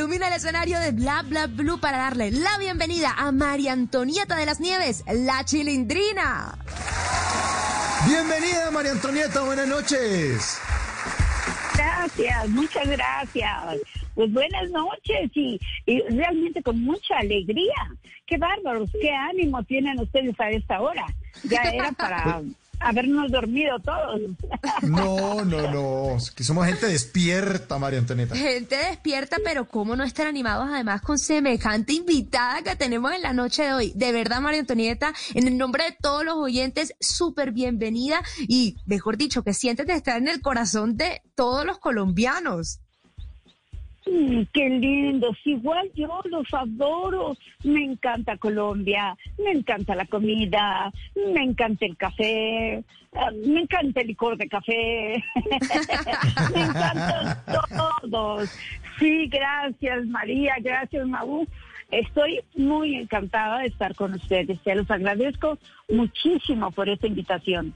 Ilumina el escenario de Bla Bla Blue para darle la bienvenida a María Antonieta de las Nieves, la chilindrina. Bienvenida María Antonieta, buenas noches. Gracias, muchas gracias. Pues buenas noches y, y realmente con mucha alegría. Qué bárbaros, qué ánimo tienen ustedes a esta hora. Ya era para habernos dormido todos. No, no, no. Que somos gente despierta, María Antonieta. Gente despierta, pero cómo no estar animados además con semejante invitada que tenemos en la noche de hoy. De verdad, María Antonieta, en el nombre de todos los oyentes, súper bienvenida y, mejor dicho, que sientes de estar en el corazón de todos los colombianos. Mm, qué lindos, igual yo los adoro. Me encanta Colombia, me encanta la comida, me encanta el café, ah, me encanta el licor de café, me encantan todos. Sí, gracias María, gracias Maú. Estoy muy encantada de estar con ustedes. Se los agradezco muchísimo por esta invitación.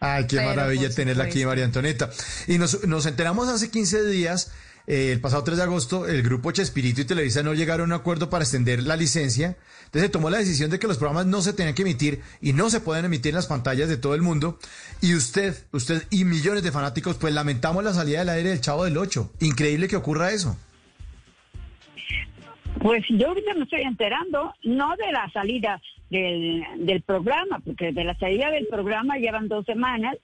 Ay, qué Pero, maravilla tenerla aquí. María Antonieta. Y nos, nos enteramos hace 15 días, eh, el pasado 3 de agosto, el grupo Chespirito y Televisa no llegaron a un acuerdo para extender la licencia. Entonces se tomó la decisión de que los programas no se tenían que emitir y no se pueden emitir en las pantallas de todo el mundo. Y usted, usted y millones de fanáticos, pues lamentamos la salida del aire del Chavo del 8. Increíble que ocurra eso. Pues yo ahorita me estoy enterando, no de la salida del, del programa, porque de la salida del programa llevan dos semanas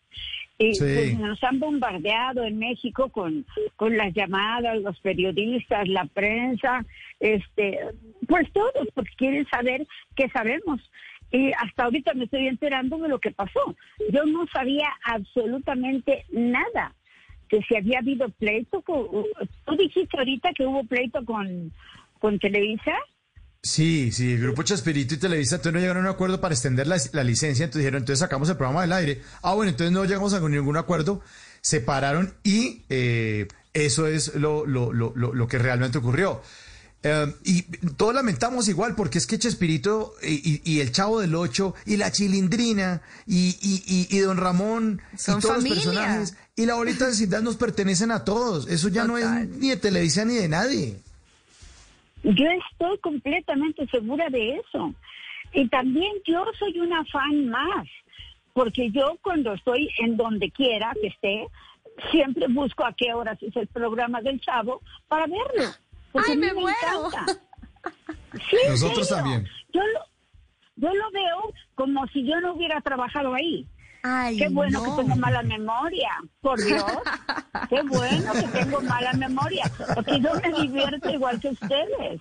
y Sí. pues nos han bombardeado en México con, con las llamadas, los periodistas, la prensa, este, pues todos, porque quieren saber qué sabemos. Y hasta ahorita me estoy enterando de lo que pasó. Yo no sabía absolutamente nada que si había habido pleito. Con, Tú dijiste ahorita que hubo pleito con, con Televisa. Sí, sí, el grupo Chespirito y Televisa entonces no llegaron a un acuerdo para extender la, la licencia, entonces dijeron, entonces sacamos el programa del aire. Ah, bueno, entonces no llegamos a ningún acuerdo, se pararon y eh, eso es lo, lo, lo, lo, lo que realmente ocurrió. Eh, y todos lamentamos igual, porque es que Chespirito y, y- y el Chavo del Ocho y la Chilindrina y, y, Don Ramón Son y todos familia. los personajes y la bolita de vecindad nos pertenecen a todos. Eso ya no es ni de Televisa ni de nadie. Yo estoy completamente segura de eso. Y también yo soy una fan más, porque yo cuando estoy en donde quiera que esté, siempre busco a qué horas es el programa del Chavo para verlo. Porque ¡Ay, mí me muero! encanta. Sí, Nosotros serio. también. Yo lo, yo lo veo como si yo no hubiera trabajado ahí. Ay, Qué bueno no. que tengo mala memoria, por Dios. Qué bueno que tengo mala memoria, porque yo me divierto igual que ustedes.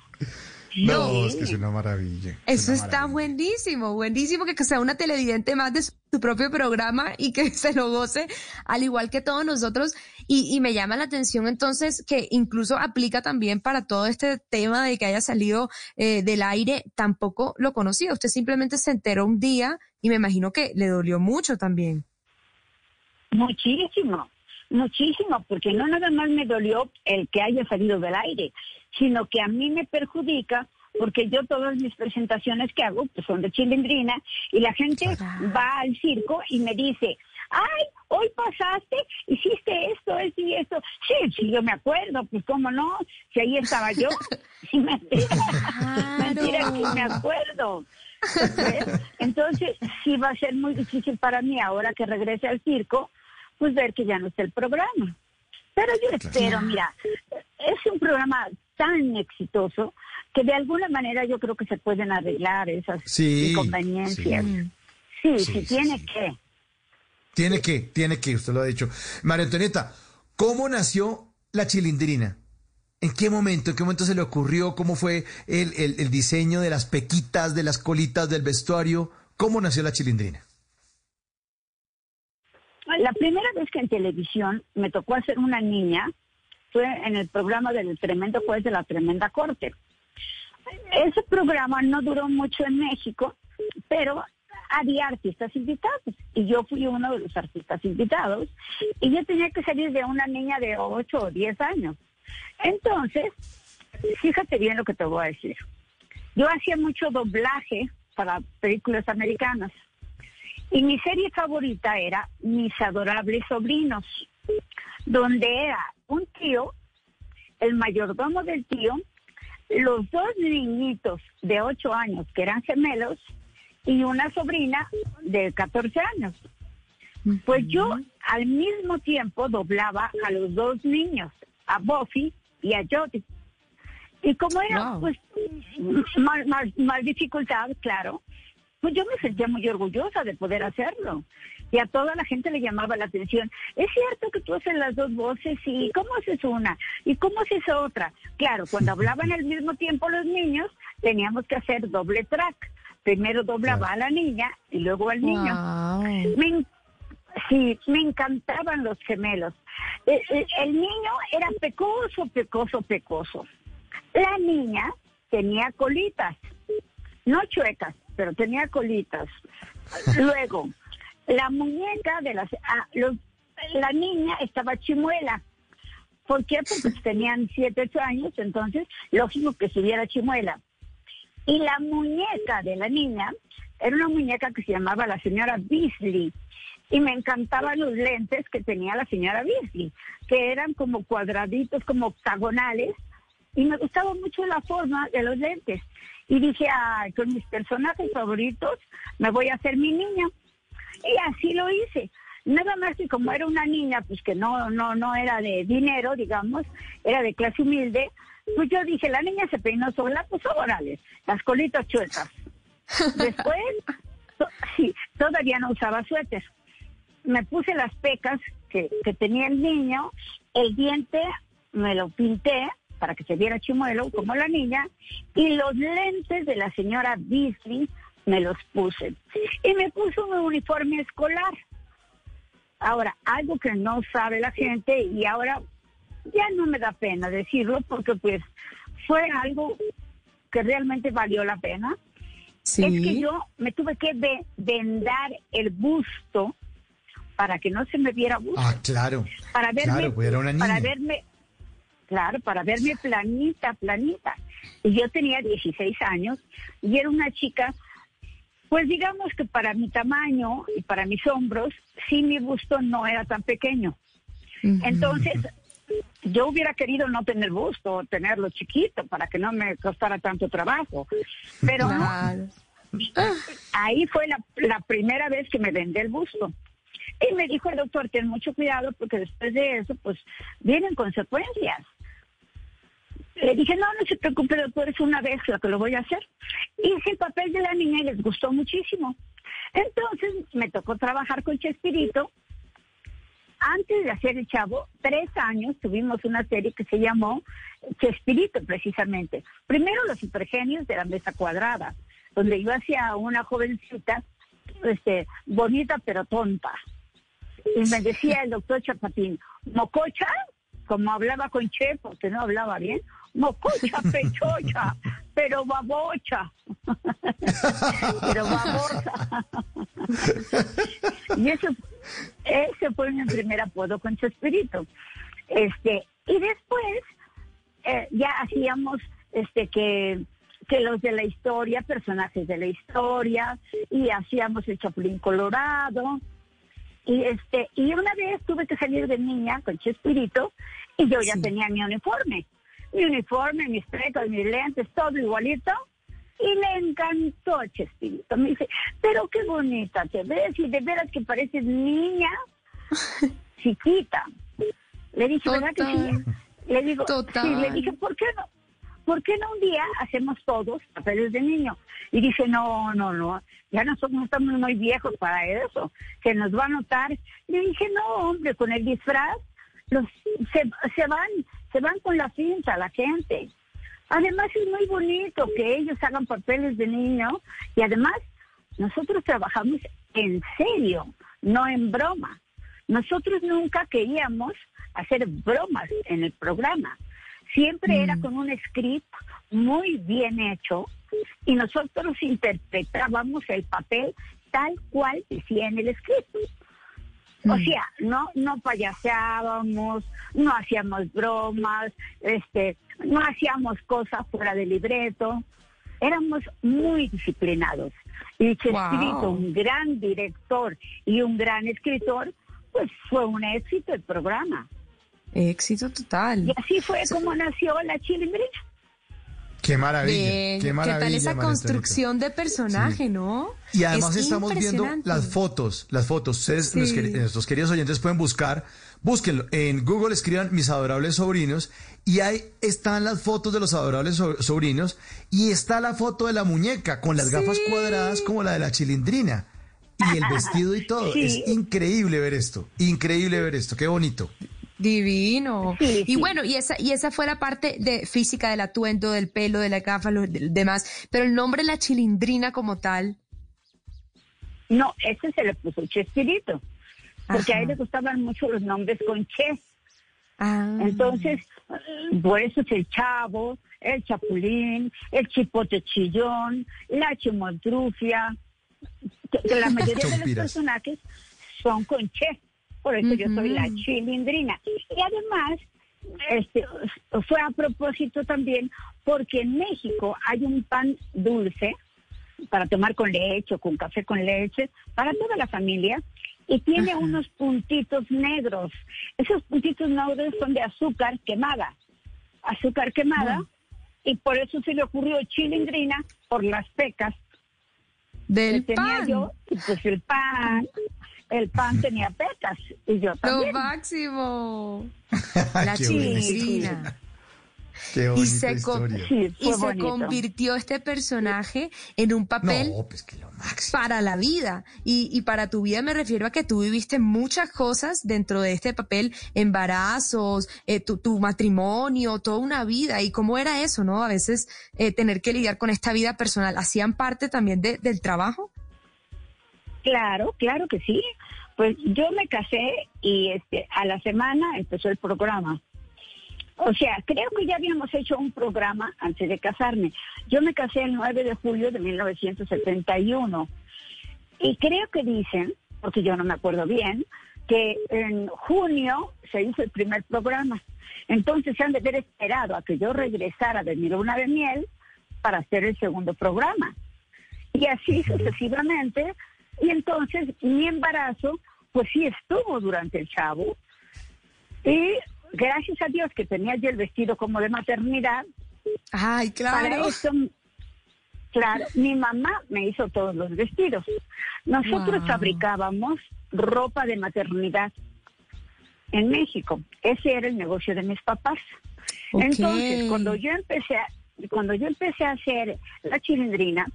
No, es que es una maravilla. es Eso una está maravilla. buenísimo, buenísimo que sea una televidente más de su, su propio programa y que se lo goce al igual que todos nosotros. Y, y me llama la atención entonces que incluso aplica también para todo este tema de que haya salido eh, del aire. Tampoco lo conocía. Usted simplemente se enteró un día y me imagino que le dolió mucho también. Muchísimo, muchísimo, porque no nada más me dolió el que haya salido del aire, sino que a mí me perjudica porque yo todas mis presentaciones que hago pues son de chilindrina y la gente va al circo y me dice, ay, hoy pasaste, hiciste esto, esto y esto. Sí, sí, yo me acuerdo, pues cómo no, si ahí estaba yo. Sí, mentira, mentira que me acuerdo. ¿Ves? Entonces, sí va a ser muy difícil para mí ahora que regrese al circo, pues ver que ya no está el programa. Pero yo espero, mira, es un programa tan exitoso que de alguna manera yo creo que se pueden arreglar esas Sí, inconveniencias. sí. Sí, Sí, sí, sí, tiene que. Tiene que, tiene que, usted lo ha dicho. María Antonieta, ¿cómo nació la chilindrina? ¿En qué momento? ¿En qué momento se le ocurrió? ¿Cómo fue el, el- el diseño de las pequitas, de las colitas, del vestuario? ¿Cómo nació la chilindrina? La primera vez que en televisión me tocó hacer una niña, en el programa del tremendo juez de la tremenda corte. Ese programa no duró mucho en México, pero había artistas invitados y yo fui uno de los artistas invitados y yo tenía que salir de una niña de 8 o 10 años. Entonces, fíjate bien lo que te voy a decir. Yo hacía mucho doblaje para películas americanas y mi serie favorita era Mis adorables sobrinos, donde era un tío, el mayordomo del tío, los dos niñitos de 8 años que eran gemelos y una sobrina de 14 años. Pues yo al mismo tiempo doblaba a los dos niños, a Buffy y a Jody. Y como era pues más, más, dificultad, claro, pues yo me sentía muy orgullosa de poder hacerlo. Y a toda la gente le llamaba la atención. Es cierto que tú haces las dos voces y ¿cómo haces una? ¿Y cómo haces otra? Claro, cuando hablaban al mismo tiempo los niños, teníamos que hacer doble track primero doblaba a la niña y luego al niño. Me, sí, me encantaban los gemelos. El, eh, el, niño era pecoso, pecoso, pecoso. La niña tenía colitas, no chuecas, pero tenía colitas. Luego, la muñeca de las... Ah, la niña estaba chimuela. ¿Por qué? Porque tenían 7, 8 años, entonces lógico que estuviera chimuela. Y la muñeca de la niña era una muñeca que se llamaba la señora Beasley. Y me encantaban los lentes que tenía la señora Beasley, que eran como cuadraditos, como octagonales. Y me gustaba mucho la forma de los lentes. Y dije, ay, con mis personajes favoritos me voy a hacer mi niña. Y así lo hice. Nada más que como era una niña, pues que no, no, no era de dinero, digamos, era de clase humilde, pues yo dije, la niña se peinó sola, pues órale, las colitas chuecas. Después, sí, todavía no usaba suéter. Me puse las pecas que, que tenía el niño, el diente me lo pinté para que se viera chimuelo como la niña y los lentes de la señora Beasley me los puse. Y me puse un uniforme escolar. Ahora, algo que no sabe la gente y ahora ya no me da pena decirlo porque pues fue algo que realmente valió la pena. Es que yo me tuve que vendar el busto para que no se me viera busto. Ah, claro. Para verme, pues era una niña. para verme, claro, para verme planita, planita. Y yo tenía 16 años y era una chica, pues digamos que para mi tamaño y para mis hombros, sí mi busto no era tan pequeño. Entonces, yo hubiera querido no tener busto, tenerlo chiquito para que no me costara tanto trabajo. Pero ahí fue la, la, primera vez que me vendé el busto. Y me dijo el doctor, ten mucho cuidado porque después de eso, pues vienen consecuencias. Le dije, no, no se preocupe, doctor, es una vez lo que lo voy a hacer. Hice el papel de la niña y les gustó muchísimo. Entonces me tocó trabajar con Chespirito antes de hacer el chavo, tres años tuvimos una serie que se llamó Chespirito, precisamente. Primero los supergenios de la mesa cuadrada, donde yo hacía una jovencita, este, bonita pero tonta. Y me decía el doctor Chapatín, mococha, como hablaba con Che, porque no hablaba bien, mococha, pechocha, pero babocha. pero babosa. y eso ese fue mi primer apodo con Chespirito. Este, y después eh, ya hacíamos este que que los de la historia, personajes de la historia, y hacíamos el Chapulín Colorado. Y este, y una vez tuve que salir de niña con Chespirito y yo ya tenía mi uniforme. Mi uniforme, mis precos, mis lentes, todo igualito. Y le encantó Chespirito. Me dice, pero qué bonita te ves y de veras que pareces niña chiquita. Le dije, ¿verdad que sí? Le digo, sí, le dije, ¿por qué no? ¿Por qué no un día hacemos todos papeles de niño? Y dice, no, no, no, ya nosotros no estamos muy viejos para eso, que nos va a notar. Le dije, no, hombre, con el disfraz los, se, se van, se van con la cinta la gente. Además es muy bonito que ellos hagan papeles de niño y además nosotros trabajamos en serio, no en broma. nosotros nunca queríamos hacer bromas en el programa. Siempre era con un script muy bien hecho y nosotros interpretábamos el papel tal cual decía en el script. O sea, no, no payaseábamos, no hacíamos bromas, este, no hacíamos cosas fuera del libreto. Éramos muy disciplinados. Y Chespirito, un gran director y un gran escritor, pues fue un éxito el programa. Éxito total. Y así fue como nació la chilindrina. Qué maravilla, qué maravilla. ¿Qué tal esa construcción de personaje, no? Y además estamos viendo las fotos, las fotos. Ustedes, nuestros queridos oyentes pueden buscar, búsquenlo. En Google escriban mis adorables sobrinos y ahí están las fotos de los adorables sobrinos y está la foto de la muñeca con las gafas cuadradas como la de la chilindrina y el vestido y todo. Es increíble ver esto, increíble ver esto, qué bonito. Divino. y bueno, y esa, y esa fue la parte de física del atuendo, del pelo, de la gafa, los demás. Pero el nombre la chilindrina como tal. No, ese se le puso Chespirito. Porque a él le gustaban mucho los nombres con Che. Ah. Entonces, por eso es el chavo, el chapulín, el chipote chillón, la chimotrufia. Que la mayoría de los personajes son con Che por eso yo soy la chilindrina. Y además, este, fue a propósito también porque en México hay un pan dulce para tomar con leche o con café con leche para toda la familia y tiene unos puntitos negros. Esos puntitos negros son de azúcar quemada, azúcar quemada y por eso se le ocurrió chilindrina por las pecas del que tenía pan. yo, pues el pan, el pan tenía pecas y yo también. Lo máximo. La chilindrina. y se, y se convirtió este personaje en un papel pues para la vida. Y, y, para tu vida me refiero a que tú viviste muchas cosas dentro de este papel, embarazos, eh, tu, tu, matrimonio, toda una vida. Y cómo era eso, ¿no? A veces eh, tener que lidiar con esta vida personal. ¿Hacían parte también de, del trabajo? Claro, claro que sí. Pues yo me casé y este a la semana empezó el programa. O sea, creo que ya habíamos hecho un programa antes de casarme. Yo me casé el 9 de julio de 1971. Y creo que dicen, porque yo no me acuerdo bien, que en junio se hizo el primer programa. Entonces se han de haber esperado a que yo regresara de mi luna de miel para hacer el segundo programa. Y así sucesivamente y entonces mi embarazo, pues sí estuvo durante el chavo. Y gracias a Dios que tenía yo el vestido como de maternidad. Ay, claro. Para eso, claro, mi mamá me hizo todos los vestidos. Nosotros fabricábamos ropa de maternidad en México. Ese era el negocio de mis papás. Entonces, cuando yo empecé a, cuando yo empecé a hacer la chilindrina,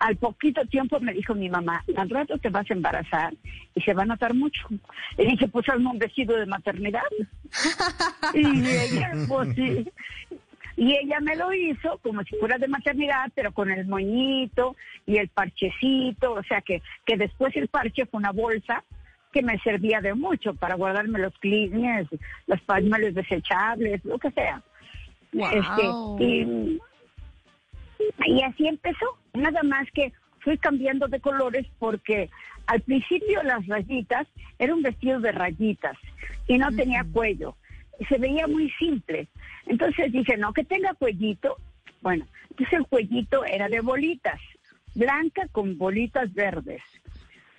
al poquito tiempo me dijo mi mamá, al rato te vas a embarazar y se va a notar mucho. Le dije, pues hazme un vestido de maternidad. y ella, pues sí. Y ella me lo hizo como si fuera de maternidad, pero con el moñito y el parchecito, o sea que, que después el parche fue una bolsa que me servía de mucho para guardarme los clines, los pañuelos desechables, lo que sea. Este, y, y así empezó. Nada más que fui cambiando de colores porque al principio las rayitas era un vestido de rayitas y no tenía cuello. Se veía muy simple. Entonces dije, no, que tenga cuellito. Bueno, entonces el cuellito era de bolitas, blanca con bolitas verdes.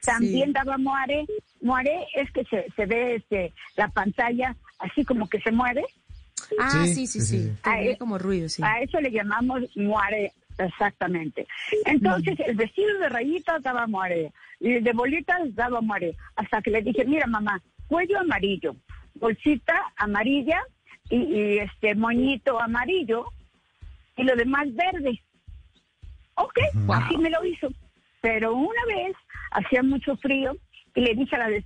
También daba moare. Moare es que se, se ve este, la pantalla así como que se mueve. Ah, sí, sí, sí. E como ruido, sí. A eso le llamamos moare Exactamente. Entonces, el vestido de rayitas daba muere, y de bolitas daba muere, hasta que le dije, mira mamá, cuello amarillo, bolsita amarilla y, este moñito amarillo y lo demás verde. Ok, así me lo hizo. Pero una vez hacía mucho frío y le dije a la de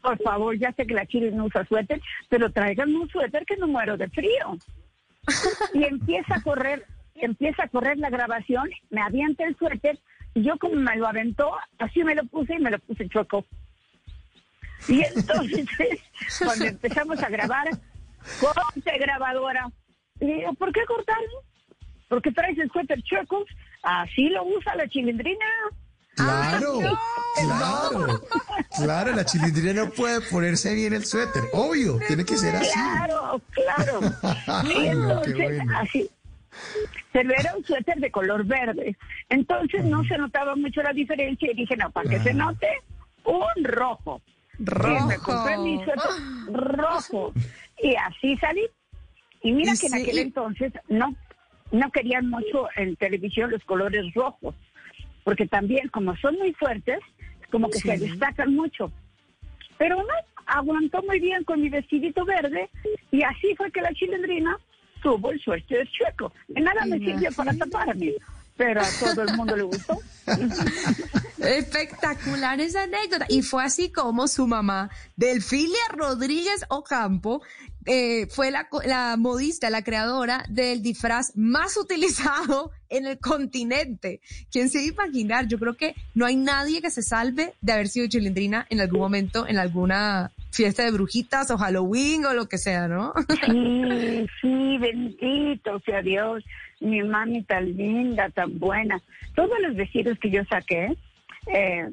por favor, ya sé que la chile no usa suéter, pero tráiganme un suéter que no muero de frío. y empieza a correr empieza a correr la grabación, me avienta el suéter y yo como me lo aventó, así me lo puse y me lo puse choco. Y entonces, cuando empezamos a grabar, corte grabadora. Y digo, ¿por qué cortarlo? Porque traes el suéter chueco. Así lo usa la chilindrina. Claro, claro, claro, la chilindrina no puede ponerse bien el suéter, obvio, tiene que ser así. Claro, claro. Y no, bueno. así. Pero era un suéter de color verde. Entonces no se notaba mucho la diferencia y dije, no, para que se note, un rojo. Y me compré mi suéter rojo. Y así salí. Y mira Y que en sí, aquel y- entonces no, no querían mucho en televisión los colores rojos. Porque también, como son muy fuertes, como que se destacan mucho. Pero no, aguantó muy bien con mi vestidito verde y así fue que la chilindrina tuvo el suéter chueco. De nada me sirvió para taparme, pero a todo el mundo le gustó. Espectacular esa anécdota. Y fue así como su mamá, Delfilia Rodríguez Ocampo, eh, fue la, la modista, la creadora del disfraz más utilizado en el continente. ¿Quién se iba a imaginar? Yo creo que no hay nadie que se salve de haber sido chilindrina en algún momento, en alguna fiesta de brujitas o Halloween o lo que sea, ¿no? Sí, sí, bendito sea Dios. Mi mami tan linda, tan buena. Todos los vestidos que yo saqué eh,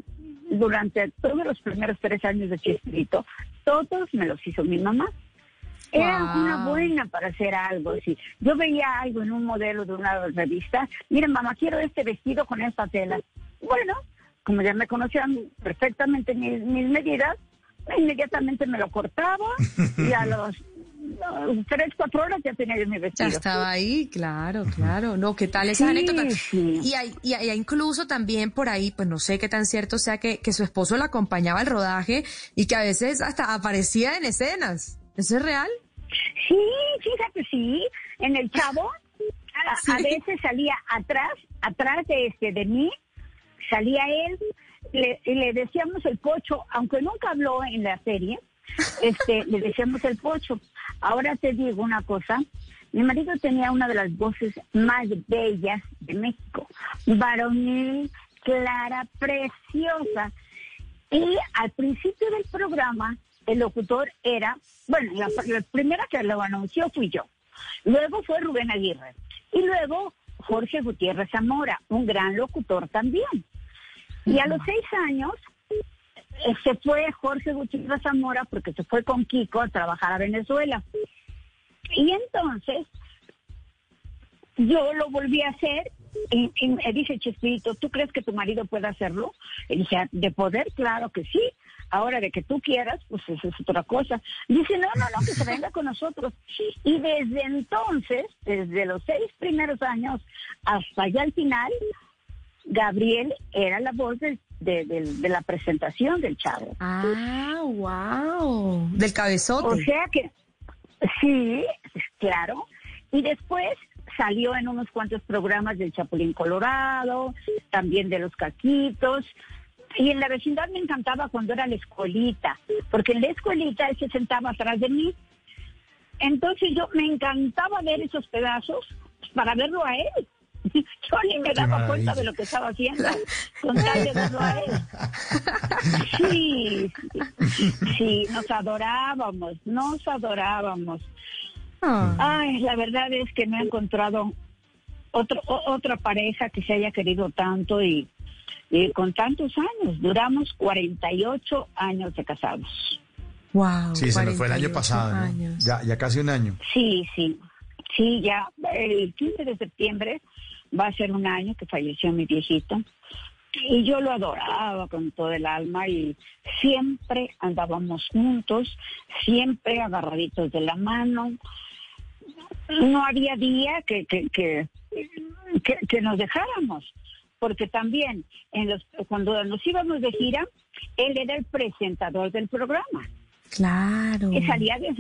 durante todos los primeros tres años de Chespirito, todos me los hizo mi mamá. Era Wow. una buena para hacer algo. Sí. Yo veía algo en un modelo de una revista. Miren, mamá, quiero este vestido con esta tela. Bueno, como ya me conocían perfectamente mis, mis medidas, inmediatamente me lo cortaba y a los uh, tres, cuatro horas ya tenía yo mi Ya vestido. estaba ahí, claro, claro. No, ¿qué tal esa Sí, anécdota? sí. Y, hay, y hay incluso también por ahí, pues no sé qué tan cierto sea que, que su esposo la acompañaba al rodaje y que a veces hasta aparecía en escenas. ¿Eso es real? Sí, fíjate, sí. En el chavo, a, veces salía atrás, atrás de este, de mí, salía él, le, y le decíamos el pocho, aunque nunca habló en la serie, este, le decíamos el pocho. Ahora te digo una cosa, mi marido tenía una de las voces más bellas de México, varonil, clara, preciosa. Y al principio del programa, el locutor era, bueno, la, la primera que lo anunció fui yo. Luego fue Rubén Aguirre. Y luego Jorge Gutiérrez Zamora, un gran locutor también. Y a los seis años eh, se fue Jorge Gutiérrez Zamora porque se fue con Kiko a trabajar a Venezuela. Y entonces yo lo volví a hacer y, me dice Chespirito, ¿tú crees que tu marido puede hacerlo? Y dije, de poder, claro que sí. Ahora de que tú quieras, pues eso es otra cosa. Dice, no, no, no, que se venga con nosotros. Y desde entonces, desde los seis primeros años hasta ya al final, Gabriel era la voz del- de, del- de la presentación del chavo. Ah, wow. Del cabezote. O sea que, sí, claro. Y después salió en unos cuantos programas del Chapulín Colorado, también de los Caquitos. Y en la vecindad me encantaba cuando era la escuelita, porque en la escuelita él se sentaba atrás de mí. Entonces yo me encantaba ver esos pedazos para verlo a él. Yo ni me daba cuenta de lo que estaba haciendo con tal de verlo a él. Sí, sí, sí, nos adorábamos, nos adorábamos. Ah. Ay, la verdad es que no he encontrado otro, o- otra pareja que se haya querido tanto y, y con tantos años. Duramos 48 años de casados. Wow. Sí, se nos fue el año 48 pasado, ¿no? Ya, ya casi un año. Sí, sí, sí, ya el 15 de septiembre va a ser un año que falleció mi viejito. Y yo lo adoraba con todo el alma y siempre andábamos juntos, siempre agarraditos de la mano. No había día que, que, que, que, que nos dejáramos, porque también en los, cuando nos íbamos de gira, él era el presentador del programa. Claro. Y salía de,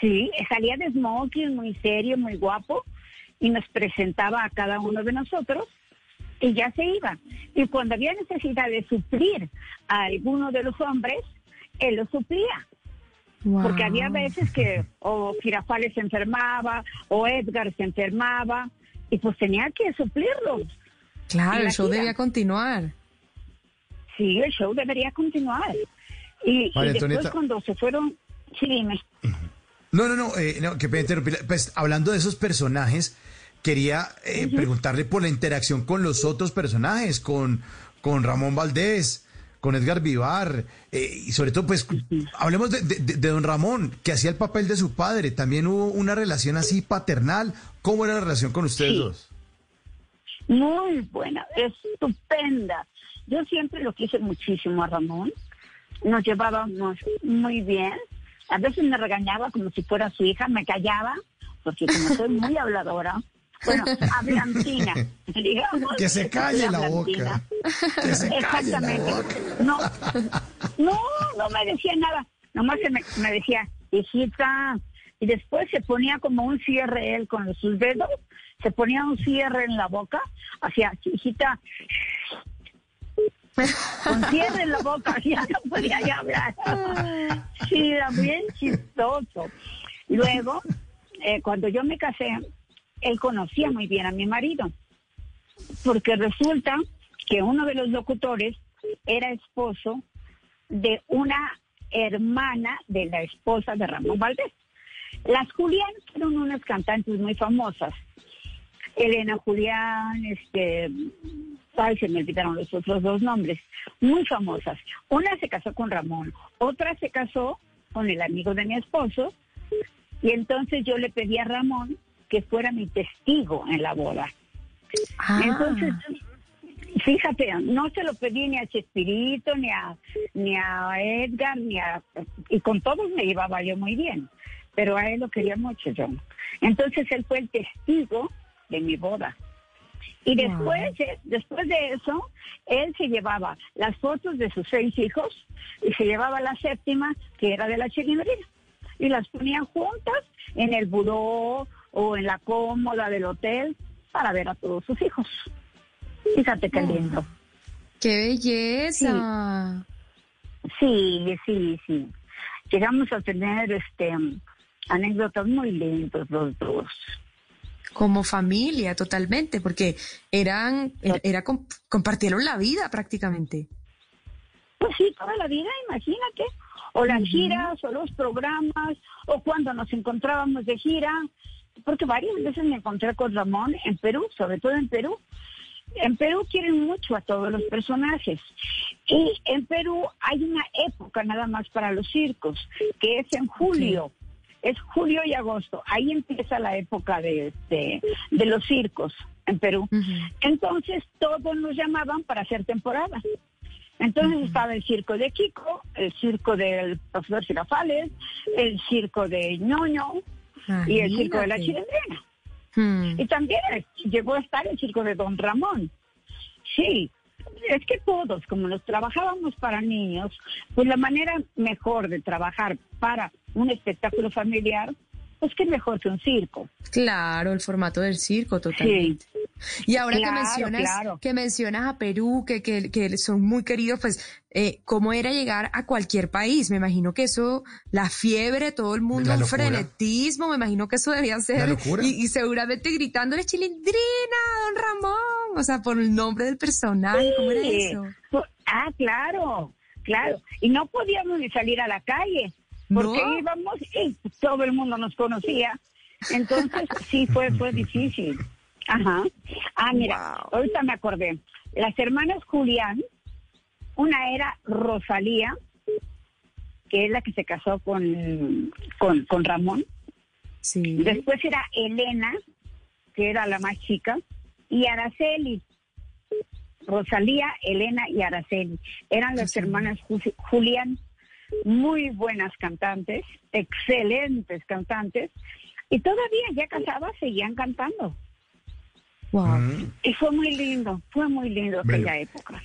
sí, salía de smoking, muy serio, muy guapo, y nos presentaba a cada uno de nosotros y ya se iba. Y cuando había necesidad de suplir a alguno de los hombres, él lo suplía. Wow. Porque había veces que o Girafales se enfermaba o Edgar se enfermaba y pues tenía que suplirlos. Claro, el show gira. debía continuar. Sí, el show debería continuar. Y, después cuando se fueron, sí, dime. No, no, no, eh, no que. Pues hablando de esos personajes, quería eh, preguntarle por la interacción con los otros personajes, con, con Ramón Valdés, con Edgar Vivar, eh, y sobre todo, pues, hablemos de, de, don Ramón, que hacía el papel de su padre. También hubo una relación así paternal. ¿Cómo era la relación con ustedes dos? Muy buena, estupenda. Yo siempre lo quise muchísimo a Ramón. Nos llevábamos muy bien. A veces me regañaba como si fuera su hija, me callaba, porque como soy muy habladora, bueno, hablantina, digamos. Que se calle la boca. Que se calle Exactamente. La boca. No, no, no me decía nada. Nomás me, me decía, hijita. Y después se ponía como un cierre él con sus dedos, se ponía un cierre en la boca, hacía, hijita, con cierre en la boca, ya no podía ya hablar. Sí, era bien chistoso. Luego, eh, cuando yo me casé, él conocía muy bien a mi marido, porque resulta que uno de los locutores era esposo de una hermana de la esposa de Ramón Valdés. Las Julián fueron unas cantantes muy famosas. Elena Julián, este, ay, se me olvidaron los otros dos nombres, muy famosas. Una se casó con Ramón, otra se casó con el amigo de mi esposo, y entonces yo le pedí a Ramón que fuera mi testigo en la boda. Ah. Entonces, fíjate, no se lo pedí ni a Chespirito, ni a, ni a Edgar, ni a... Y con todos me llevaba yo muy bien, pero a él lo quería mucho yo. Entonces él fue el testigo de mi boda. Y después, después de eso, él se llevaba las fotos de sus seis hijos y se llevaba la séptima, que era de la chilindrina, y las ponían juntas en el buró o en la cómoda del hotel para ver a todos sus hijos. Fíjate qué lindo. ¡Qué belleza! Sí, sí, sí. Llegamos a tener este anécdotas muy lindas los dos. Como familia, totalmente, porque eran, era, compartieron la vida prácticamente. Pues sí, toda la vida, imagínate. O las giras, o los programas, o cuando nos encontrábamos de gira, porque varias veces me encontré con Ramón en Perú, sobre todo en Perú. En Perú quieren mucho a todos los personajes. Y en Perú hay una época nada más para los circos, que es en julio. Es julio y agosto. Ahí empieza la época de, de, los circos en Perú. Entonces todos nos llamaban para hacer temporada. Entonces estaba el circo de Kiko, el circo del profesor Girafales, el circo de ñoño, y el circo de la chilindrina. Hmm. Y también llegó a estar el circo de Don Ramón. Sí, es que todos, como nos trabajábamos para niños, pues la manera mejor de trabajar para un espectáculo familiar, pues que mejor que un circo. Claro, el formato del circo, totalmente. Y ahora que mencionas que mencionas a Perú, que, que, que son muy queridos, pues, eh, ¿cómo era llegar a cualquier país? Me imagino que eso, la fiebre, todo el mundo, un frenetismo, me imagino que eso debía ser. Y, y, seguramente gritándole chilindrina, don Ramón, o sea, por el nombre del personaje, ¿cómo era eso? Ah, claro, claro. Y no podíamos ni salir a la calle, porque íbamos y todo el mundo nos conocía. Entonces, sí, fue, fue difícil. Ajá. Ah, mira, ahorita me acordé. Las hermanas Julián, una era Rosalía, que es la que se casó con, con, Ramón. Sí. Después era Elena, que era la más chica, y Araceli. Rosalía, Elena y Araceli. Eran las hermanas Julián, muy buenas cantantes, excelentes cantantes, y todavía ya casadas seguían cantando. Y fue muy lindo, fue muy lindo aquella época.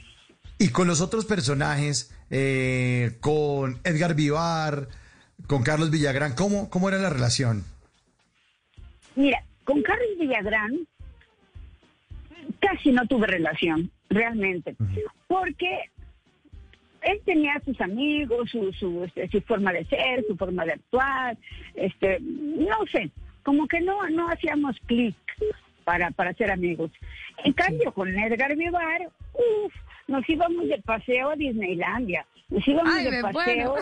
Y con los otros personajes, eh, con Edgar Vivar, con Carlos Villagrán, ¿cómo, ¿cómo era la relación? Mira, con Carlos Villagrán casi no tuve relación, realmente, porque él tenía sus amigos, su, su, este, su, forma de ser, su forma de actuar, este, no sé, como que no, no hacíamos clic para, para ser amigos. En cambio, con Edgar Vivar, uff, nos íbamos de paseo a Disneylandia, nos íbamos Ay, de paseo a,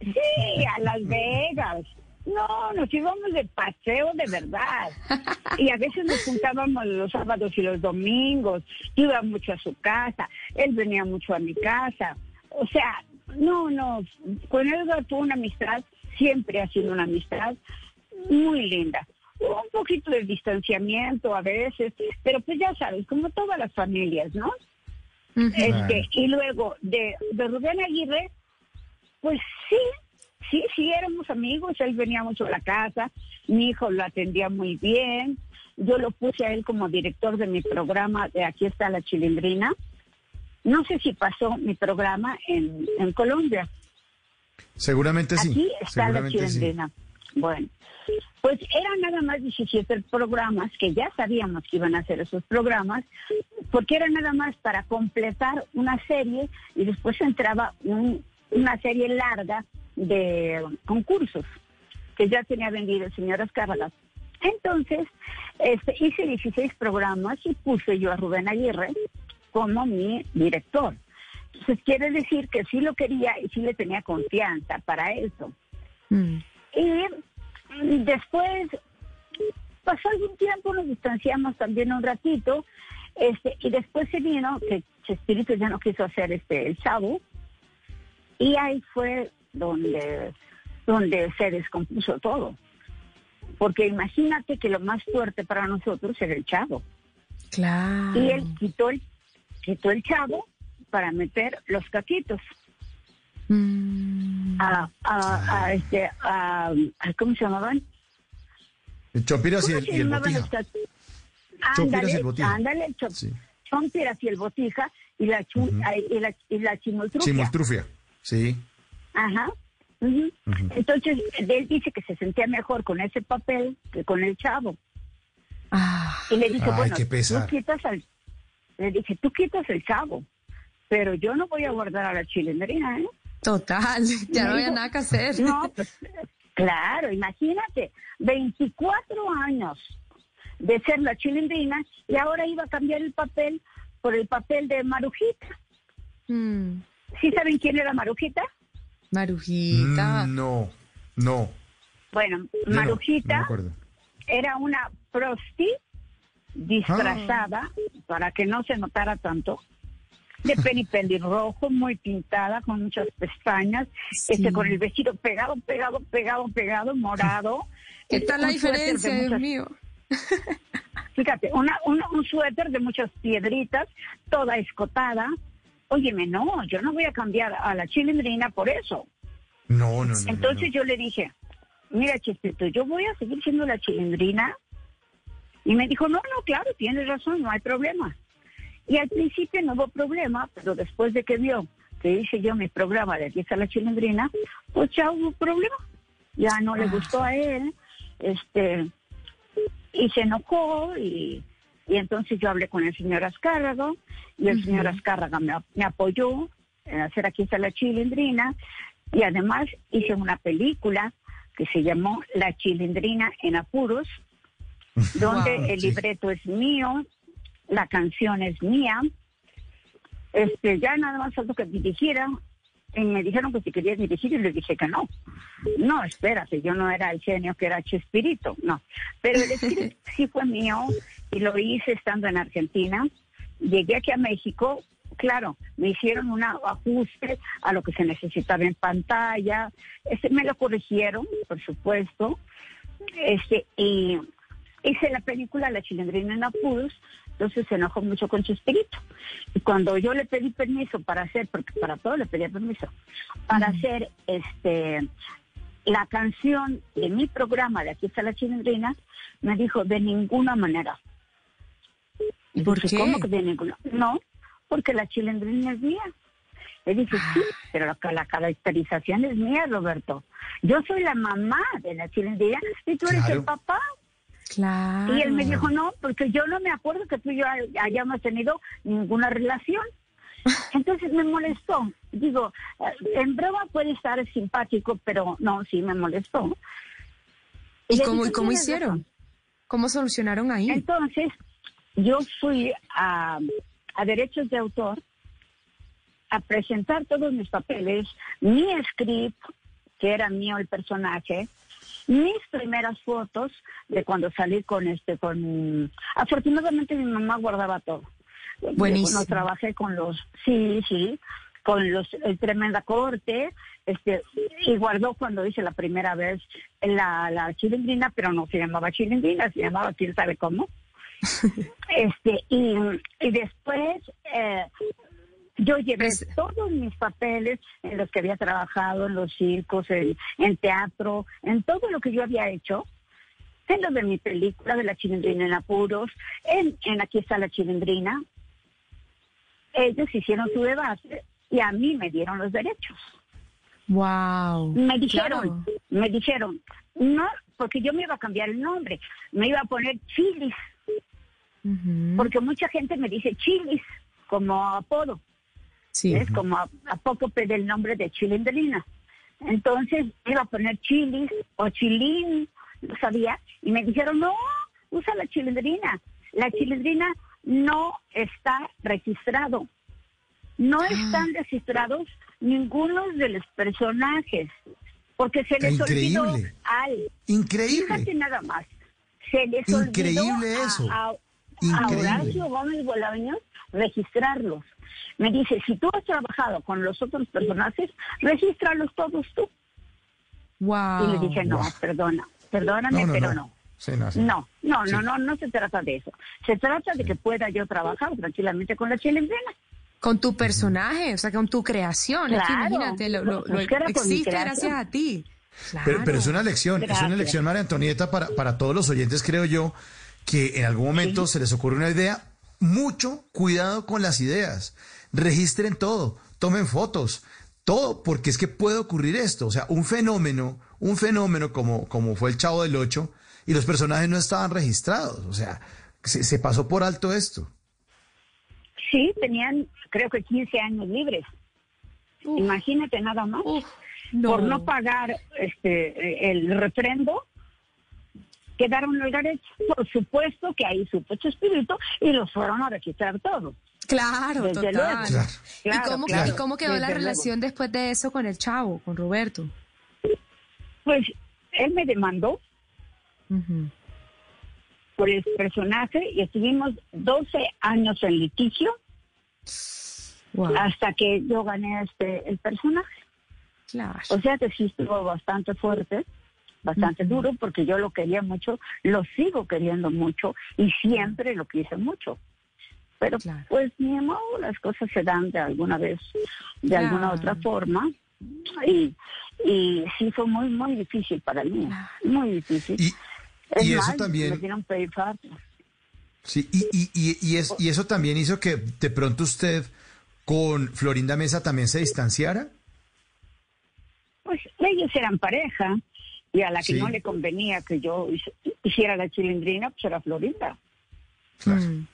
sí, a Las Vegas. No, nos íbamos de paseo de verdad. Y a veces nos juntábamos los sábados y los domingos. Yo iba mucho a su casa, él venía mucho a mi casa. O sea, no, no, con Edgar tuve una amistad, siempre ha sido una amistad muy linda. Hubo un poquito de distanciamiento a veces, pero pues ya sabes, como todas las familias, ¿no? Este, y luego de, de Rubén Aguirre, pues sí, sí, sí éramos amigos, él venía mucho a la casa, mi hijo lo atendía muy bien, yo lo puse a él como director de mi programa de Aquí está la Chilindrina. No sé si pasó mi programa en, en Colombia. Seguramente sí. Aquí está la sí. chilindrina. Bueno, pues eran nada más 17 programas que ya sabíamos que iban a hacer esos programas, porque era nada más para completar una serie y después entraba un- una serie larga de concursos que ya tenía vendido el señor Azcárraga. Entonces, este, hice 16 programas y puse yo a Rubén Aguirre como mi director. Entonces, quiere decir que sí lo quería y sí le tenía confianza para eso. Mm. Y después pasó algún tiempo, nos distanciamos también un ratito, este, y después se vino que Chespirito ya no quiso hacer este el chavo, y ahí fue donde, donde se descompuso todo. Porque imagínate que lo más fuerte para nosotros era el chavo. Claro. Y él quitó el, quitó el chavo para meter los caquitos. Mm. A, a, a, este, a, a- ¿cómo se llamaban? El Chompiras y ¿Cómo el, y el Botija. Ándale, el Botija. ándale, el chom- Sí. Chompiras y el botija y la, chu- ay, y la, y la chimoltrufia. Chimoltrufia. Sí. Ajá. Ujú. Entonces, él dice que se sentía mejor con ese papel que con el chavo. Ah, Y le dije, Ay, bueno, qué pesar. tú quitas al... Le dije, tú quitas el chavo, pero yo no voy a guardar a la chilindrina, ¿eh? total. Ya no había nada que hacer. No, pues, claro, imagínate, 24 años de ser la chilindrina y ahora iba a cambiar el papel por el papel de Marujita. Mm. ¿Sí saben quién era Marujita? Marujita. Mm, No, no. Bueno, yo no, no me Marujita era una prosti disfrazada Ah. para que no se notara tanto de peli pelirrojo, muy pintada, con muchas pestañas, Sí. este con el vestido pegado, pegado, pegado, pegado, morado. ¿Qué Este, tal la de diferencia, muchas- mío? Fíjate, una, un, un suéter de muchas piedritas, toda escotada. Óyeme, no, yo no voy a cambiar a la chilindrina por eso. No, no, no. Entonces no. yo le dije, mira, Chespirito, yo voy a seguir siendo la chilindrina. Y me dijo, no, no, claro, tienes razón, no hay problema. Y al principio no hubo problema, pero después de que vio que hice yo mi programa de aquí está la chilindrina, pues ya hubo problema. Ya no le Ah. gustó a él, este, y se enojó y, y entonces yo hablé con el señor Azcárraga y el señor Azcárraga me, me apoyó en hacer aquí está la chilindrina y además hice una película que se llamó La chilindrina en apuros, donde Wow, el sí. libreto es mío, la canción es mía, este ya nada más falta que dirigiera y me dijeron que si quería dirigir y le dije que no. No, espérate, yo no era el genio que era Chespirito, no. Pero el espíritu sí fue mío y lo hice estando en Argentina. Llegué aquí a México, claro, me hicieron un ajuste a lo que se necesitaba en pantalla, este, me lo corrigieron, por supuesto, este, y hice la película La Chilindrina en Apuros, entonces se enojó mucho con Chespirito. Y cuando yo le pedí permiso para hacer, porque para todo le pedía permiso, para hacer este la canción de mi programa de Aquí está la Chilindrina, me dijo, de ninguna manera. ¿Y Y por dije, qué? ¿Cómo que ninguna? No, porque la Chilindrina es mía. Le dije, sí, pero la, la caracterización es mía, Roberto. Yo soy la mamá de la Chilindrina y tú eres Claro. el papá. Claro. Y él me dijo, no, porque yo no me acuerdo que tú y yo hay- hayamos tenido ninguna relación. Entonces me molestó. Digo, eh, en broma puede estar simpático, pero no, sí me molestó. ¿Y cómo, cómo "Tienes hicieron? razón". ¿Cómo solucionaron ahí? Entonces, yo fui a, a derechos de autor a presentar todos mis papeles, mi script, que era mío el personaje, mis primeras fotos de cuando salí con este, con... Afortunadamente mi mamá guardaba todo. Buenísimo. Trabajé con los... Sí, sí, con los el tremenda corte, este, y guardó cuando hice la primera vez la, la chilindrina, pero no se llamaba chilindrina, se llamaba quién sabe cómo. este, y, y después eh, yo llevé Pues- todos mis papeles en los que había trabajado, en los circos, en, en teatro, en todo lo que yo había hecho, en lo de mi película de la chilindrina en apuros, en, en Aquí está la chilindrina. Ellos hicieron su debate y a mí me dieron los derechos. Wow. Me dijeron, Claro. me dijeron, no, porque yo me iba a cambiar el nombre, me iba a poner Chilis, Porque mucha gente me dice Chilis como apodo. Sí. Es como a, apócope del nombre de Chilindrina. Entonces iba a poner chilis o chilín, no sabía, y me dijeron, no, usa la chilindrina. La chilindrina no está registrado. No están registrados ninguno de los personajes, porque se les olvidó al... Increíble. Fíjate nada más. Se les Increíble olvidó a- eso. A, a Increíble. Horacio Gómez Bolaños registrarlos. Me dice, si tú has trabajado con los otros personajes, regístralos todos tú. Wow. Y le dije, no, Wow. perdona, perdóname, pero no. Sí, no, sí. No, no, Sí. no, no, no se trata de eso. Se trata de que pueda yo trabajar tranquilamente con la chilindrina. Con tu personaje, o sea, con tu creación. Es que Claro. imagínate, lo, lo- existe gracias a ti. Pero, Claro. pero es una lección, es una lección, María Antonieta, para, para todos los oyentes, creo yo, que en algún momento se les ocurre una idea. Mucho cuidado con las ideas. Registren todo, tomen fotos, todo, porque es que puede ocurrir esto. O sea, un fenómeno, un fenómeno como, como fue el Chavo del Ocho, y los personajes no estaban registrados. O sea, se, se pasó por alto esto. Sí, tenían, creo que 15 años libres. Uf, Imagínate nada más. uf, no. Por no pagar este el refrendo, quedaron al garecho. Por supuesto que ahí supo espíritu y los fueron a registrar todos. Claro, Desde total. luego. Claro. ¿Y, cómo, claro. y cómo quedó la luego. relación después de eso con el chavo, con Roberto? Pues él me demandó por el personaje y estuvimos 12 años en litigio Wow, hasta que yo gané este el personaje. claro. O sea que sí estuvo bastante fuerte, bastante duro, porque yo lo quería mucho, lo sigo queriendo mucho y siempre lo quise mucho. Pero Claro. pues ni modo, las cosas se dan de alguna vez, de alguna otra forma. Y, y sí fue muy, muy difícil para mí, muy difícil. Y, Es y eso también... Me dieron peinfarto. Sí, y, y, y, y, es, y eso también hizo que de pronto usted con Florinda Mesa también se distanciara. Pues ellos eran pareja y a la que Sí. no le convenía que yo hiciera la chilindrina, pues era Florinda. Claro. Mm.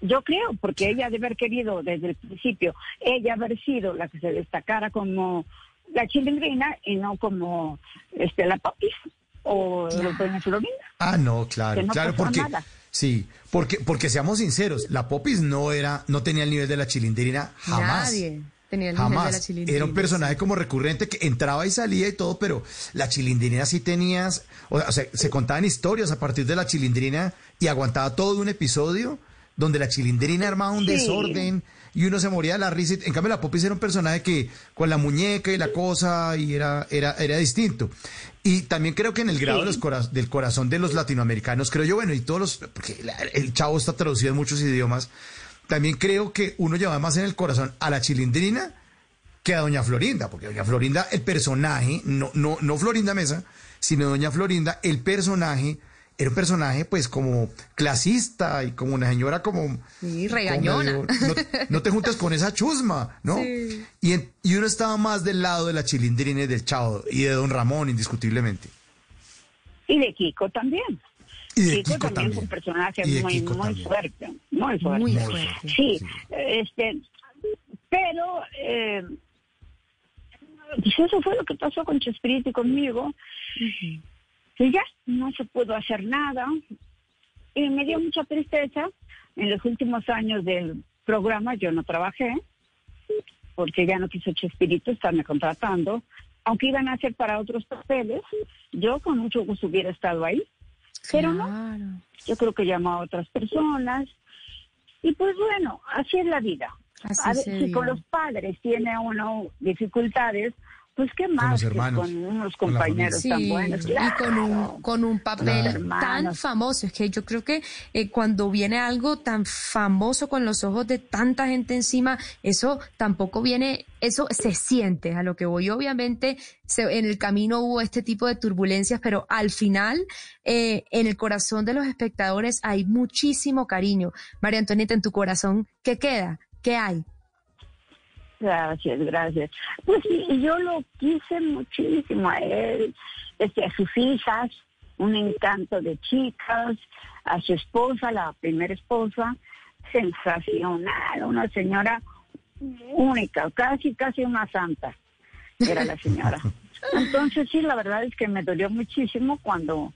Yo creo, porque ella debe haber querido desde el principio, ella haber sido la que se destacara como la chilindrina y no como este la papis o Claro. doña Florinda. Ah, no, claro, no claro, porque nada. sí, porque porque seamos sinceros, la Popis no era no tenía el nivel de la Chilindrina jamás. Nadie tenía el nivel de la Jamás. Era un personaje como recurrente que entraba y salía y todo, pero la chilindrina sí tenías, o sea, se contaban historias a partir de la chilindrina y aguantaba todo un episodio donde la chilindrina armaba un Sí. desorden y uno se moría de la risa. En cambio, la Popis era un personaje que con la muñeca y la cosa y era, era, era distinto. Y también creo que en el grado Sí. de los cora- del corazón de los latinoamericanos, creo yo, bueno, y todos los, porque la- el chavo está traducido en muchos idiomas, también creo que uno lleva más en el corazón a la chilindrina que a Doña Florinda, porque Doña Florinda, el personaje, no, no, no Florinda Mesa, sino Doña Florinda, el personaje, era un personaje pues como clasista y como una señora como... Sí, como regañona. medio, no, no te juntes con esa chusma, ¿no? Sí. Y, en- y uno estaba más del lado de la chilindrina y del chavo y de Don Ramón, indiscutiblemente. Y de Kiko también. Y de Kiko, Kiko también, fue un personaje muy, muy fuerte, muy fuerte. Muy. Sí, Sí. este, pero eh, pues eso fue lo que pasó con Chespirito y conmigo. Y ya, no se pudo hacer nada. Y me dio mucha tristeza. En los últimos años del programa yo no trabajé. porque ya no quiso Chespirito estarme contratando, aunque iban a hacer para otros papeles, yo con mucho gusto hubiera estado ahí, pero no, yo creo que llamó a otras personas, y pues bueno, así es la vida. a ver, si con los padres tiene uno dificultades, pues qué más con, unos compañeros tan buenos. y con un, con un papel tan famoso. Es que yo creo que eh, cuando viene algo tan famoso con los ojos de tanta gente encima, eso tampoco viene, eso se siente a lo que voy. Obviamente en el camino hubo este tipo de turbulencias, pero al final eh, en el corazón de los espectadores hay muchísimo cariño. María Antonieta, en tu corazón, ¿qué queda? ¿Qué hay? Gracias, gracias. Pues sí, yo lo quise muchísimo a él, este, a sus hijas, un encanto de chicas, a su esposa, la primera esposa, sensacional, una señora única, casi, casi una santa, era la señora. Entonces sí, la verdad es que me dolió muchísimo cuando,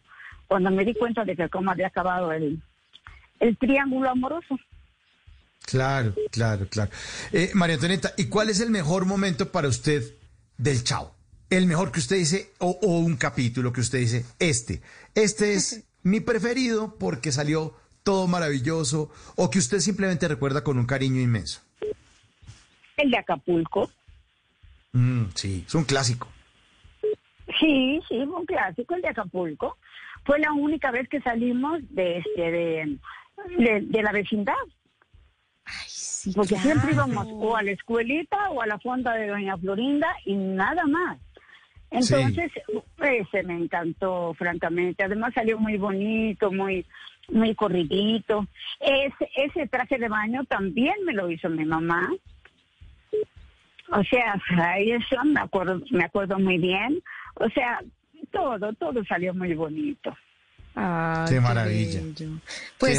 cuando me di cuenta de que cómo había acabado el, el triángulo amoroso. Claro, claro, claro. Eh, María Antonieta, ¿y cuál es el mejor momento para usted del Chao? El mejor que usted dice, o, un capítulo que usted dice, este, este es mi preferido porque salió todo maravilloso, o que usted simplemente recuerda con un cariño inmenso. El de Acapulco. Mm, sí, es un clásico. Sí, sí, un clásico, el de Acapulco. Fue la única vez que salimos de, este, de la vecindad. Porque siempre íbamos o a la escuelita o a la fonda de Doña Florinda y nada más. Entonces, ese me encantó, francamente. Además salió muy bonito, muy muy corridito. Ese, ese traje de baño también me lo hizo mi mamá. O sea, ahí eso me acuerdo, me acuerdo muy bien. O sea, todo, todo salió muy bonito. Ah, qué maravilla. Pues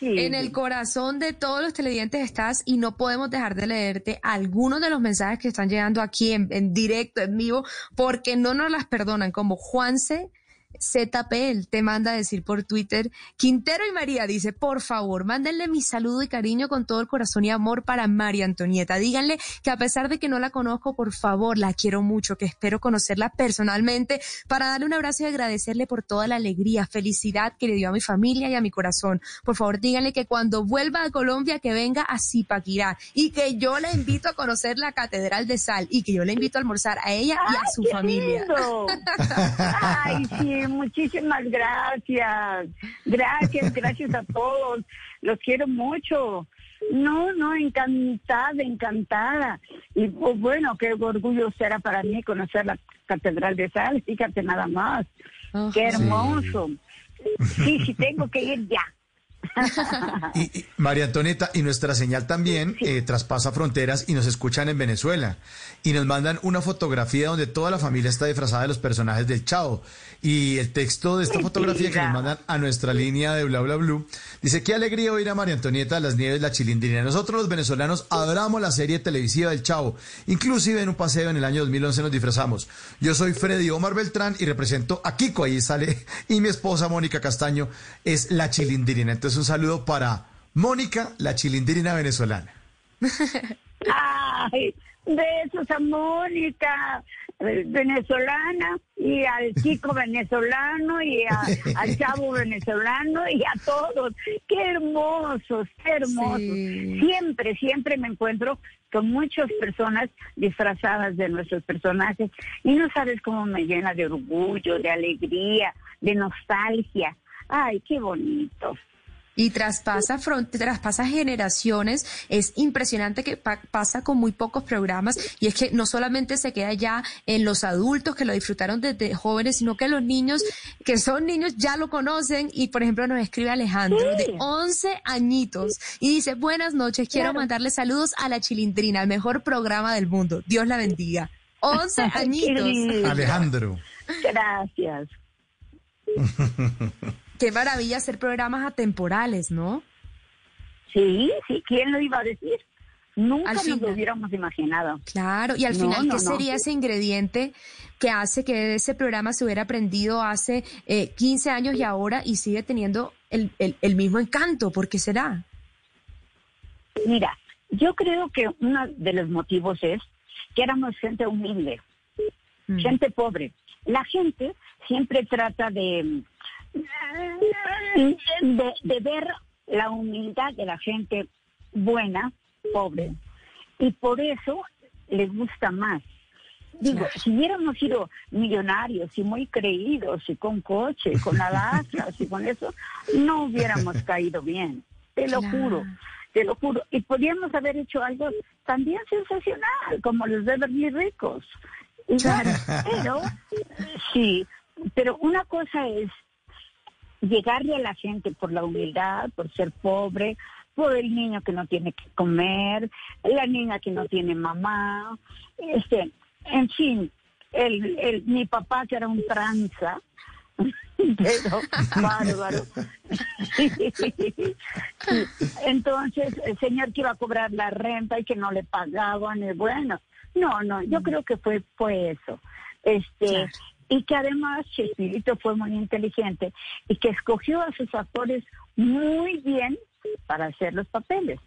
En, el, corazón de todos los televidentes estás y no podemos dejar de leerte algunos de los mensajes que están llegando aquí en, en directo, en vivo, porque no nos las perdonan, como Juanse ZPL te manda a decir por Twitter, Quintero y María dice, por favor, mándenle mi saludo y cariño con todo el corazón y amor para María Antonieta. Díganle que a pesar de que no la conozco, por favor, la quiero mucho, que espero conocerla personalmente para darle un abrazo y agradecerle por toda la alegría, felicidad que le dio a mi familia y a mi corazón. Por favor, díganle que cuando vuelva a Colombia, que venga a Zipaquirá y que yo la invito a conocer la Catedral de Sal y que yo la invito a almorzar a ella y a su familia. Ay, sí, muchísimas gracias. Gracias, gracias a todos. Los quiero mucho. No, no, encantada, encantada. Y pues, bueno, qué orgullo será para mí conocer la Catedral de Sal. Fíjate nada más. Oh, qué hermoso. Sí, sí, tengo que ir ya. y, María Antonieta, y nuestra señal también eh, traspasa fronteras y nos escuchan en Venezuela. Y nos mandan una fotografía donde toda la familia está disfrazada de los personajes del Chao. Y el texto de esta fotografía que nos mandan a nuestra línea de bla bla blue dice: Qué alegría oír a María Antonieta de las Nieves, la chilindrina. Nosotros los venezolanos adoramos la serie televisiva del Chao. Inclusive en un paseo en el año 2011 nos disfrazamos. Yo soy Freddy Omar Beltrán y represento a Kiko, ahí sale. Y mi esposa Mónica Castaño es la chilindrina. Entonces un saludo para Mónica, la chilindrina venezolana. Ay, besos a Mónica, eh, venezolana, y al chico venezolano, y al chavo venezolano, y a todos. Qué hermosos, qué hermosos. Siempre, siempre me encuentro con muchas personas disfrazadas de nuestros personajes, y no sabes cómo me llena de orgullo, de alegría, de nostalgia. Ay, qué bonito y traspasa, traspasa generaciones. Es impresionante que pasa con muy pocos programas y es que no solamente se queda ya en los adultos que lo disfrutaron desde jóvenes, sino que los niños que son niños ya lo conocen y por ejemplo nos escribe Alejandro de 11 añitos y dice, buenas noches, quiero mandarle saludos a la Chilindrina, el mejor programa del mundo. Dios la bendiga. 11 añitos. Alejandro. Gracias. Qué maravilla hacer programas atemporales, ¿no? Sí, sí, ¿quién lo iba a decir? Nunca nos lo hubiéramos imaginado. Claro, y al final, ¿qué sería ese ingrediente que hace que ese programa se hubiera aprendido hace 15 eh, años y ahora y sigue teniendo el, el, mismo encanto? ¿Por qué será? Mira, Yo creo que uno de los motivos es que éramos gente humilde, Mm. gente pobre. La gente siempre trata de, de, de ver la humildad de la gente buena, pobre, y por eso les gusta más. Digo, si hubiéramos sido millonarios y muy creídos y con coche, y con alastras y con eso, no hubiéramos caído bien. Te lo Claro. juro, te lo juro. Y podríamos haber hecho algo también sensacional, como los Beverly Ricos. Igual, pero, sí, pero una cosa es llegarle a la gente por la humildad, por ser pobre, por el niño que no tiene que comer, la niña que no tiene mamá, este, en fin, el, el, mi papá que era un tranza, pero bárbaro. Entonces, el señor que iba a cobrar la renta y que no le pagaban, y bueno, no, no, yo creo que fue, fue eso. Este. Y que además Chespirito fue muy inteligente y que escogió a sus actores muy bien para hacer los papeles,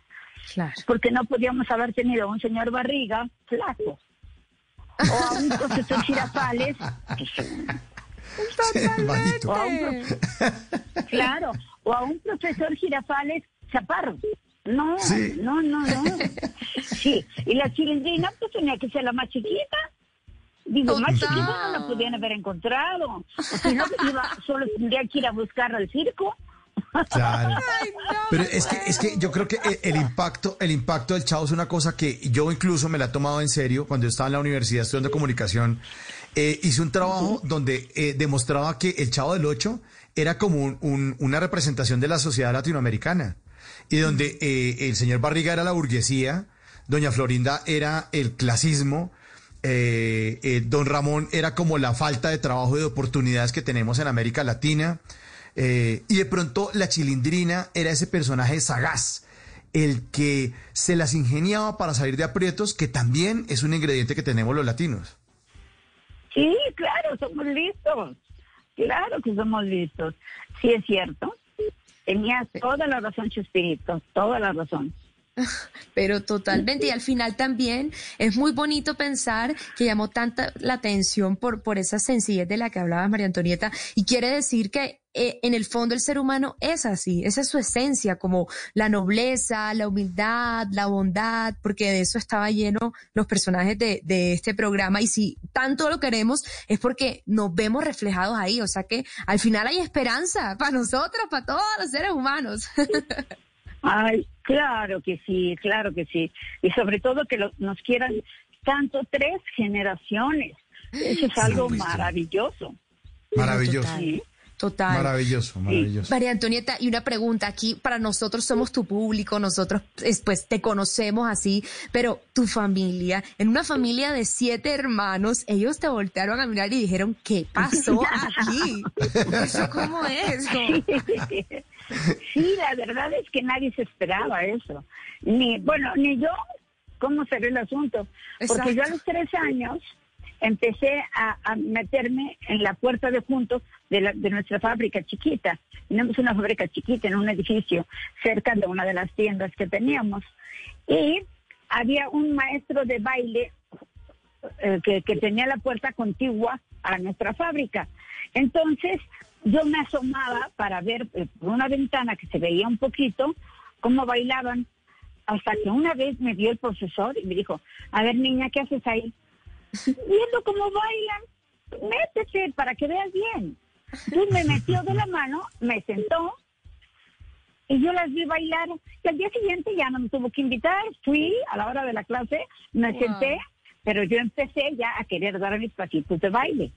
Claro. porque no podíamos haber tenido a un señor Barriga flaco o a un profesor Girafales, Bajito. o a un pro- claro, o a un profesor Girafales chaparro. No, Sí. no, no, no. Sí, y la chilindrina pues tenía que ser la más chiquita. Digo, más chiquita no la podían haber encontrado. O si no, iba, solo tendría que ir a buscarla al circo. Claro. Pero es que, es que yo creo que el, el impacto, el impacto del Chavo es una cosa que yo incluso me la he tomado en serio cuando yo estaba en la universidad estudiando comunicación. Eh, hice un trabajo donde eh, demostraba que el Chavo del Ocho era como un- un- una representación de la sociedad latinoamericana y donde eh, el señor Barriga era la burguesía, doña Florinda era el clasismo, eh, eh, don Ramón era como la falta de trabajo y de oportunidades que tenemos en América Latina. eh, y de pronto la chilindrina era ese personaje sagaz, el que se las ingeniaba para salir de aprietos, que también es un ingrediente que tenemos los latinos. Sí, claro, somos listos. Claro que somos listos. Sí, es cierto. Tenías toda la razón, Chespirito, toda la razón. Pero totalmente, y al final también es muy bonito pensar que llamó tanta la atención por, por esa sencillez de la que hablaba María Antonieta, y quiere decir que eh, en el fondo el ser humano es así, esa es su esencia, como la nobleza, la humildad, la bondad, porque de eso estaba lleno los personajes de, de este programa, y si tanto lo queremos es porque nos vemos reflejados ahí, o sea que al final hay esperanza para nosotros, para todos los seres humanos. Ay, claro que sí, claro que sí. Y sobre todo que lo- nos quieran tanto tres generaciones. Eso es algo pues, sí. maravilloso. Maravilloso. Total. Sí. Total. Maravilloso, maravilloso. María Antonieta, y una pregunta aquí, para nosotros somos tu público, nosotros es, pues te conocemos así, pero tu familia, en una familia de siete hermanos, ellos te voltearon a mirar y dijeron, ¿qué pasó aquí? ¿Eso cómo es? Sí, la verdad es que nadie se esperaba eso. Ni, bueno, ni yo, ¿cómo será el asunto? Porque yo a los tres años empecé a, a meterme en la puerta de juntos de, la- de nuestra fábrica chiquita. Tenemos una fábrica chiquita en un edificio cerca de una de las tiendas que teníamos. Y había un maestro de baile eh, que, que tenía la puerta contigua a nuestra fábrica. Entonces, yo me asomaba para ver eh, por una ventana que se veía un poquito cómo bailaban, hasta que una vez me vio el profesor y me dijo, a ver niña, ¿qué haces ahí? Viendo cómo bailan, métete para que veas bien. Entonces me metió de la mano, me sentó y yo las vi bailar. Y al día siguiente ya no me tuvo que invitar. Fui a la hora de la clase, me Wow. senté, pero yo empecé ya a querer dar mis pasitos de baile.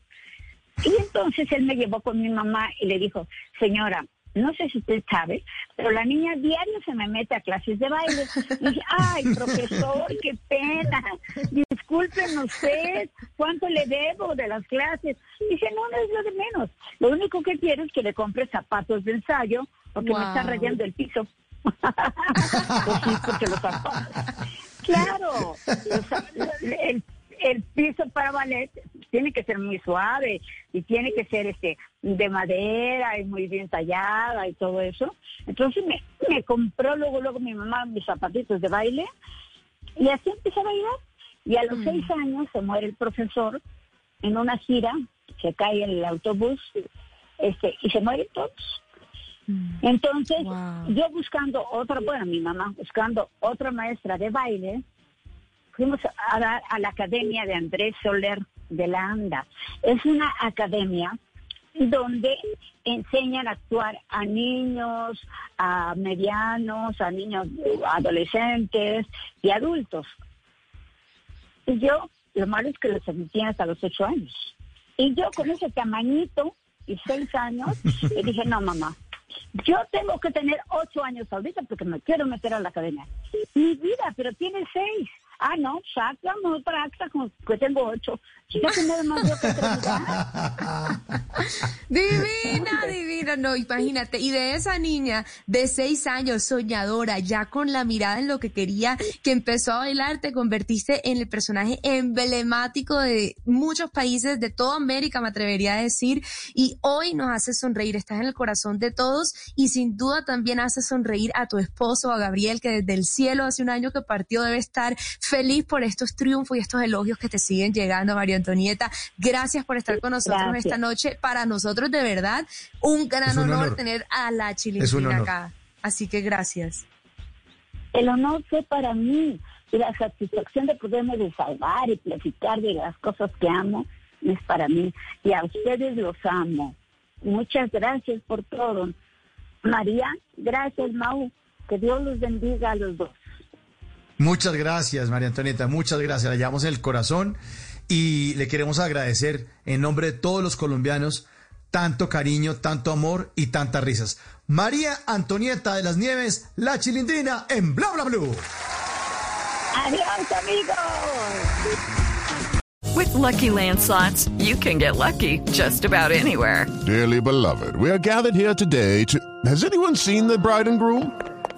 Y entonces él me llevó con mi mamá y le dijo, señora, no sé si usted sabe, pero la niña diario se me mete a clases de baile. Y dije, ay, profesor, qué pena. Disculpen usted, ¿cuánto le debo de las clases? Dice, no, no es lo de menos. Lo único que quiero es que le compre zapatos de ensayo porque me está rayando el piso. pues sí, porque los zapatos. Claro, los el, el piso para ballet tiene que ser muy suave y tiene que ser este de madera y muy bien tallada y todo eso. Entonces me, me compró luego, luego mi mamá mis zapatitos de baile y así empecé a bailar. Y a los seis años se muere el profesor en una gira, se cae el autobús este, y se mueren todos. Entonces, yo buscando otra, bueno, mi mamá buscando otra maestra de baile, fuimos a dar a la academia de Andrés Soler de la ANDA. Es una academia donde enseñan a actuar a niños, a medianos, a niños adolescentes y adultos. Y yo, lo malo es que los admitían hasta los ocho años. Y yo con ese tamañito y seis años, le dije, no, mamá, yo tengo que tener ocho años ahorita porque me quiero meter a la academia. Mi vida, pero tiene seis. Ah, no, para acta como que tengo ocho. Más que Divina, divina, no, imagínate. Y de esa niña de seis años, soñadora, ya con la mirada en lo que quería, que empezó a bailar, te convertiste en el personaje emblemático de muchos países, de toda América, me atrevería a decir. Y hoy nos hace sonreír, estás en el corazón de todos y sin duda también hace sonreír a tu esposo, a Gabriel, que desde el cielo hace un año que partió debe estar feliz por estos triunfos y estos elogios que te siguen llegando, María Antonieta. Gracias por estar con nosotros esta noche. Para nosotros, de verdad, un gran honor, tener a la chilindrina acá. Así que gracias. El honor fue para mí y la satisfacción de poderme desahogar y platicar de las cosas que amo es para mí. Y a ustedes los amo. Muchas gracias por todo. María, gracias, Mau. Que Dios los bendiga a los dos. Muchas gracias, María Antonieta, muchas gracias. La llevamos en el corazón y le queremos agradecer en nombre de todos los colombianos tanto cariño, tanto amor y tantas risas. María Antonieta de las Nieves, la chilindrina en Bla Bla Blue. Adiós, amigos. With lucky landslots, you can get lucky just about anywhere. Dearly beloved, we are gathered here today to. Has anyone seen the bride and groom?